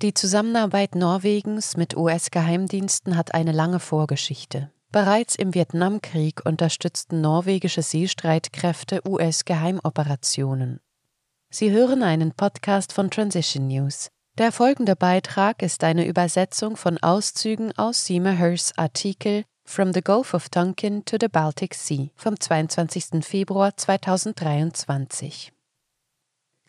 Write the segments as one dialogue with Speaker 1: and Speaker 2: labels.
Speaker 1: Die Zusammenarbeit Norwegens mit US-Geheimdiensten hat eine lange Vorgeschichte. Bereits im Vietnamkrieg unterstützten norwegische Seestreitkräfte US-Geheimoperationen. Sie hören einen Podcast von Transition News. Der folgende Beitrag ist eine Übersetzung von Auszügen aus Hirschs Artikel From the Gulf of Tonkin to the Baltic Sea vom 22. Februar 2023.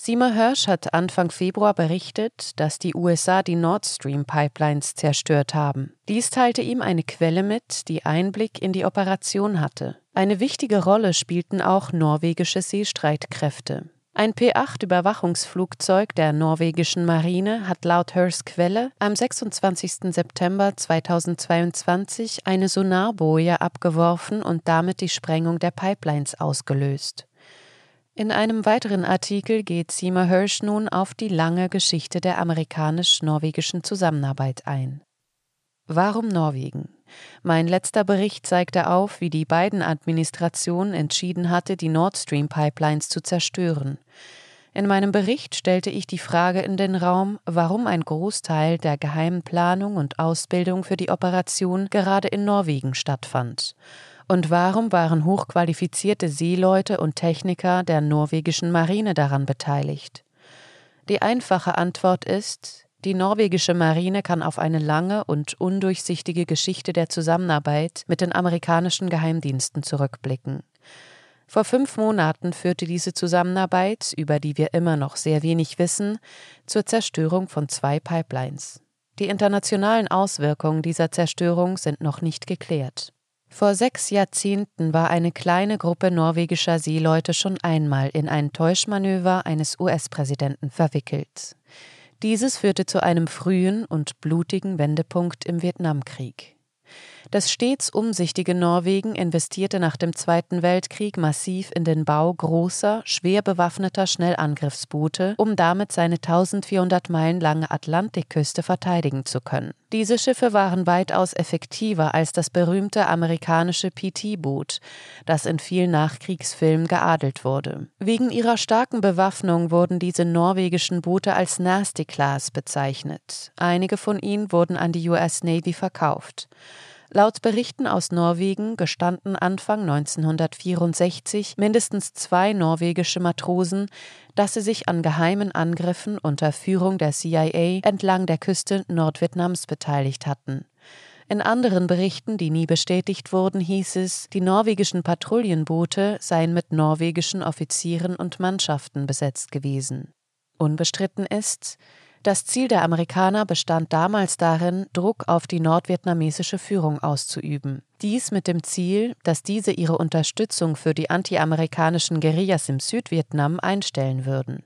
Speaker 1: Seymour Hirsch hat Anfang Februar berichtet, dass die USA die Nord Stream Pipelines zerstört haben. Dies teilte ihm eine Quelle mit, die Einblick in die Operation hatte. Eine wichtige Rolle spielten auch norwegische Seestreitkräfte. Ein P-8-Überwachungsflugzeug der norwegischen Marine hat laut Hirschs Quelle am 26. September 2022 eine Sonarboje abgeworfen und damit die Sprengung der Pipelines ausgelöst. In einem weiteren Artikel geht Seymour Hirsch nun auf die lange Geschichte der amerikanisch-norwegischen Zusammenarbeit ein. Warum Norwegen? Mein letzter Bericht zeigte auf, wie die beiden Administrationen entschieden hatte, die Nord Stream Pipelines zu zerstören. In meinem Bericht stellte ich die Frage in den Raum, warum ein Großteil der geheimen Planung und Ausbildung für die Operation gerade in Norwegen stattfand und warum waren hochqualifizierte Seeleute und Techniker der norwegischen Marine daran beteiligt? Die einfache Antwort ist, die norwegische Marine kann auf eine lange und undurchsichtige Geschichte der Zusammenarbeit mit den amerikanischen Geheimdiensten zurückblicken. Vor fünf Monaten führte diese Zusammenarbeit, über die wir immer noch sehr wenig wissen, zur Zerstörung von zwei Pipelines. Die internationalen Auswirkungen dieser Zerstörung sind noch nicht geklärt. Vor sechs Jahrzehnten war eine kleine Gruppe norwegischer Seeleute schon einmal in ein Täuschmanöver eines US-Präsidenten verwickelt. Dieses führte zu einem frühen und blutigen Wendepunkt im Vietnamkrieg. Das stets umsichtige Norwegen investierte nach dem Zweiten Weltkrieg massiv in den Bau großer, schwer bewaffneter Schnellangriffsboote, um damit seine 1400 Meilen lange Atlantikküste verteidigen zu können. Diese Schiffe waren weitaus effektiver als das berühmte amerikanische PT-Boot, das in vielen Nachkriegsfilmen geadelt wurde. Wegen ihrer starken Bewaffnung wurden diese norwegischen Boote als Nasty Class bezeichnet. Einige von ihnen wurden an die US Navy verkauft. Laut Berichten aus Norwegen gestanden Anfang 1964 mindestens zwei norwegische Matrosen, dass sie sich an geheimen Angriffen unter Führung der CIA entlang der Küste Nordvietnams beteiligt hatten. In anderen Berichten, die nie bestätigt wurden, hieß es, die norwegischen Patrouillenboote seien mit norwegischen Offizieren und Mannschaften besetzt gewesen. Unbestritten ist, das Ziel der Amerikaner bestand damals darin, Druck auf die nordvietnamesische Führung auszuüben. Dies mit dem Ziel, dass diese ihre Unterstützung für die antiamerikanischen Guerillas im Südvietnam einstellen würden.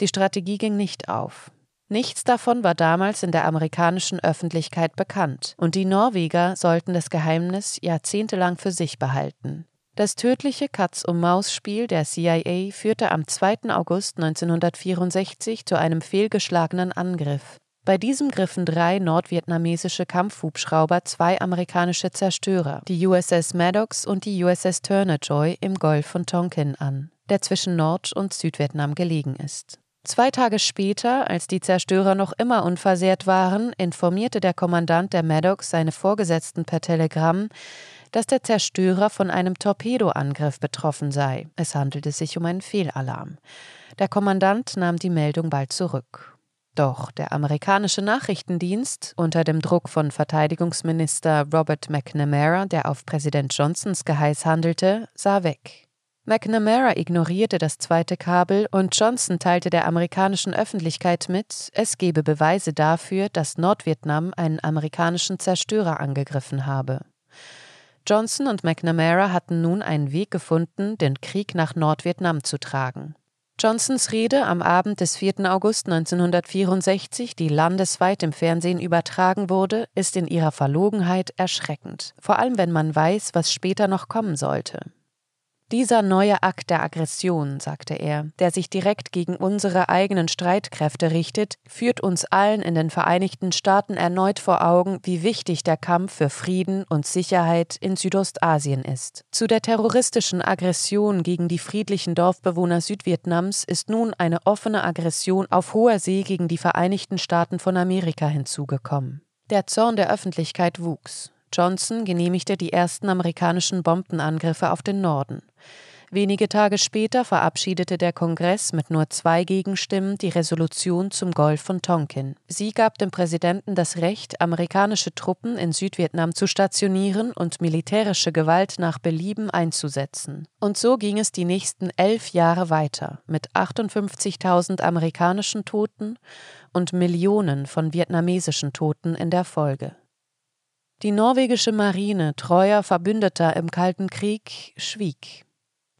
Speaker 1: Die Strategie ging nicht auf. Nichts davon war damals in der amerikanischen Öffentlichkeit bekannt, und die Norweger sollten das Geheimnis jahrzehntelang für sich behalten. Das tödliche Katz-um-Maus-Spiel der CIA führte am 2. August 1964 zu einem fehlgeschlagenen Angriff. Bei diesem griffen drei nordvietnamesische Kampfhubschrauber zwei amerikanische Zerstörer, die USS Maddox und die USS Turner Joy im Golf von Tonkin an, der zwischen Nord- und Südvietnam gelegen ist. Zwei Tage später, als die Zerstörer noch immer unversehrt waren, informierte der Kommandant der Maddox seine Vorgesetzten per Telegramm, dass der Zerstörer von einem Torpedoangriff betroffen sei. Es handelte sich um einen Fehlalarm. Der Kommandant nahm die Meldung bald zurück. Doch der amerikanische Nachrichtendienst, unter dem Druck von Verteidigungsminister Robert McNamara, der auf Präsident Johnsons Geheiß handelte, sah weg. McNamara ignorierte das zweite Kabel und Johnson teilte der amerikanischen Öffentlichkeit mit, es gebe Beweise dafür, dass Nordvietnam einen amerikanischen Zerstörer angegriffen habe. Johnson und McNamara hatten nun einen Weg gefunden, den Krieg nach Nordvietnam zu tragen. Johnsons Rede am Abend des 4. August 1964, die landesweit im Fernsehen übertragen wurde, ist in ihrer Verlogenheit erschreckend, vor allem wenn man weiß, was später noch kommen sollte. Dieser neue Akt der Aggression, sagte er, der sich direkt gegen unsere eigenen Streitkräfte richtet, führt uns allen in den Vereinigten Staaten erneut vor Augen, wie wichtig der Kampf für Frieden und Sicherheit in Südostasien ist. Zu der terroristischen Aggression gegen die friedlichen Dorfbewohner Südvietnams ist nun eine offene Aggression auf hoher See gegen die Vereinigten Staaten von Amerika hinzugekommen. Der Zorn der Öffentlichkeit wuchs. Johnson genehmigte die ersten amerikanischen Bombenangriffe auf den Norden. Wenige Tage später verabschiedete der Kongress mit nur zwei Gegenstimmen die Resolution zum Golf von Tonkin. Sie gab dem Präsidenten das Recht, amerikanische Truppen in Südvietnam zu stationieren und militärische Gewalt nach Belieben einzusetzen. Und so ging es die nächsten elf Jahre weiter, mit 58.000 amerikanischen Toten und Millionen von vietnamesischen Toten in der Folge. Die norwegische Marine, treuer Verbündeter im Kalten Krieg, schwieg.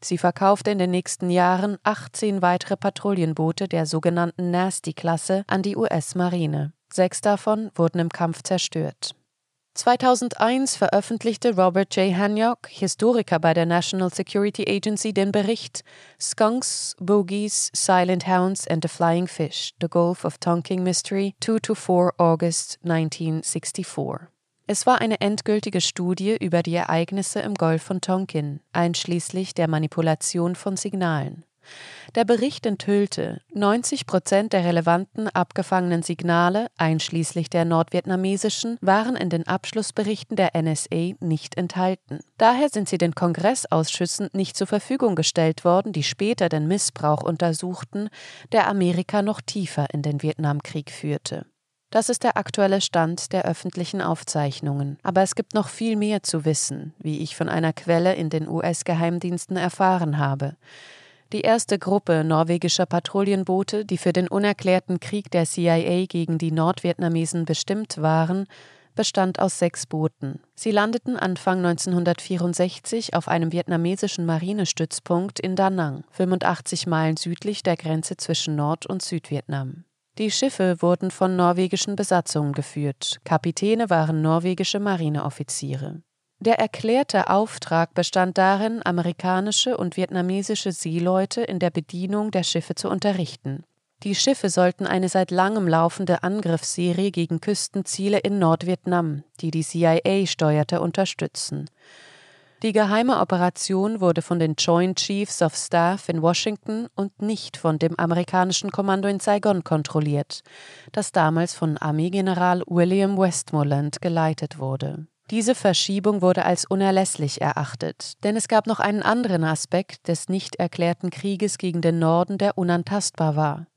Speaker 1: Sie verkaufte in den nächsten Jahren 18 weitere Patrouillenboote der sogenannten Nasty-Klasse an die US-Marine. Sechs davon wurden im Kampf zerstört. 2001 veröffentlichte Robert J. Hanyok, Historiker bei der National Security Agency, den Bericht Skunks, Bogies, Silent Hounds and the Flying Fish, The Gulf of Tonking Mystery, 2-4 August 1964. Es war eine endgültige Studie über die Ereignisse im Golf von Tonkin, einschließlich der Manipulation von Signalen. Der Bericht enthüllte, 90 Prozent der relevanten abgefangenen Signale, einschließlich der nordvietnamesischen, waren in den Abschlussberichten der NSA nicht enthalten. Daher sind sie den Kongressausschüssen nicht zur Verfügung gestellt worden, die später den Missbrauch untersuchten, der Amerika noch tiefer in den Vietnamkrieg führte. Das ist der aktuelle Stand der öffentlichen Aufzeichnungen. Aber es gibt noch viel mehr zu wissen, wie ich von einer Quelle in den US-Geheimdiensten erfahren habe. Die erste Gruppe norwegischer Patrouillenboote, die für den unerklärten Krieg der CIA gegen die Nordvietnamesen bestimmt waren, bestand aus sechs Booten. Sie landeten Anfang 1964 auf einem vietnamesischen Marinestützpunkt in Da Nang, 85 Meilen südlich der Grenze zwischen Nord- und Südvietnam. Die Schiffe wurden von norwegischen Besatzungen geführt, Kapitäne waren norwegische Marineoffiziere. Der erklärte Auftrag bestand darin, amerikanische und vietnamesische Seeleute in der Bedienung der Schiffe zu unterrichten. Die Schiffe sollten eine seit langem laufende Angriffsserie gegen Küstenziele in Nordvietnam, die die CIA steuerte, unterstützen. Die geheime Operation wurde von den Joint Chiefs of Staff in Washington und nicht von dem amerikanischen Kommando in Saigon kontrolliert, das damals von Armeegeneral William Westmoreland geleitet wurde. Diese Verschiebung wurde als unerlässlich erachtet, denn es gab noch einen anderen Aspekt des nicht erklärten Krieges gegen den Norden, der unantastbar war.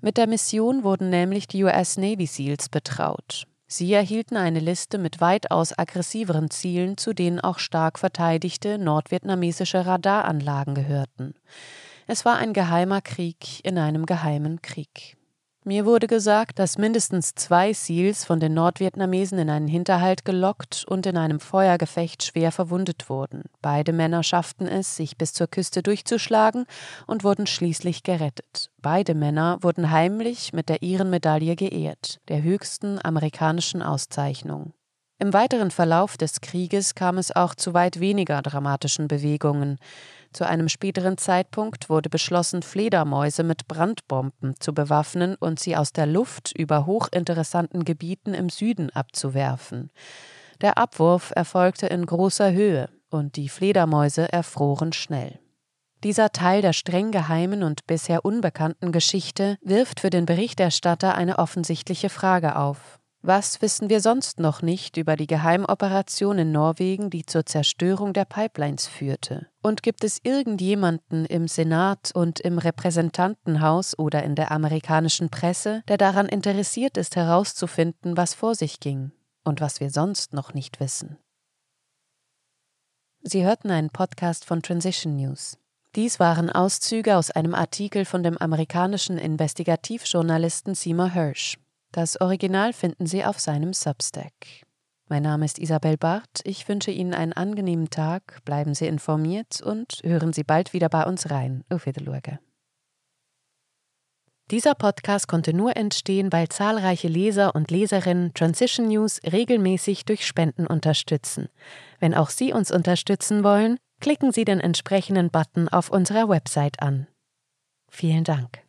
Speaker 1: Mit der Mission wurden nämlich die US Navy SEALs betraut. Sie erhielten eine Liste mit weitaus aggressiveren Zielen, zu denen auch stark verteidigte nordvietnamesische Radaranlagen gehörten. Es war ein geheimer Krieg in einem geheimen Krieg. Mir wurde gesagt, dass mindestens zwei Seals von den Nordvietnamesen in einen Hinterhalt gelockt und in einem Feuergefecht schwer verwundet wurden. Beide Männer schafften es, sich bis zur Küste durchzuschlagen und wurden schließlich gerettet. Beide Männer wurden heimlich mit der Ehrenmedaille geehrt, der höchsten amerikanischen Auszeichnung. Im weiteren Verlauf des Krieges kam es auch zu weit weniger dramatischen Bewegungen. Zu einem späteren Zeitpunkt wurde beschlossen, Fledermäuse mit Brandbomben zu bewaffnen und sie aus der Luft über hochinteressanten Gebieten im Süden abzuwerfen. Der Abwurf erfolgte in großer Höhe und die Fledermäuse erfroren schnell. Dieser Teil der streng geheimen und bisher unbekannten Geschichte wirft für den Berichterstatter eine offensichtliche Frage auf. Was wissen wir sonst noch nicht über die Geheimoperation in Norwegen, die zur Zerstörung der Pipelines führte? Und gibt es irgendjemanden im Senat und im Repräsentantenhaus oder in der amerikanischen Presse, der daran interessiert ist herauszufinden, was vor sich ging und was wir sonst noch nicht wissen? Sie hörten einen Podcast von Transition News. Dies waren Auszüge aus einem Artikel von dem amerikanischen Investigativjournalisten Seymour Hirsch. Das Original finden Sie auf seinem Substack. Mein Name ist Isabel Barth. Ich wünsche Ihnen einen angenehmen Tag, bleiben Sie informiert und hören Sie bald wieder bei uns rein. Auf Wiedersehen. Dieser Podcast konnte nur entstehen, weil zahlreiche Leser und Leserinnen Transition News regelmäßig durch Spenden unterstützen. Wenn auch Sie uns unterstützen wollen, klicken Sie den entsprechenden Button auf unserer Website an. Vielen Dank.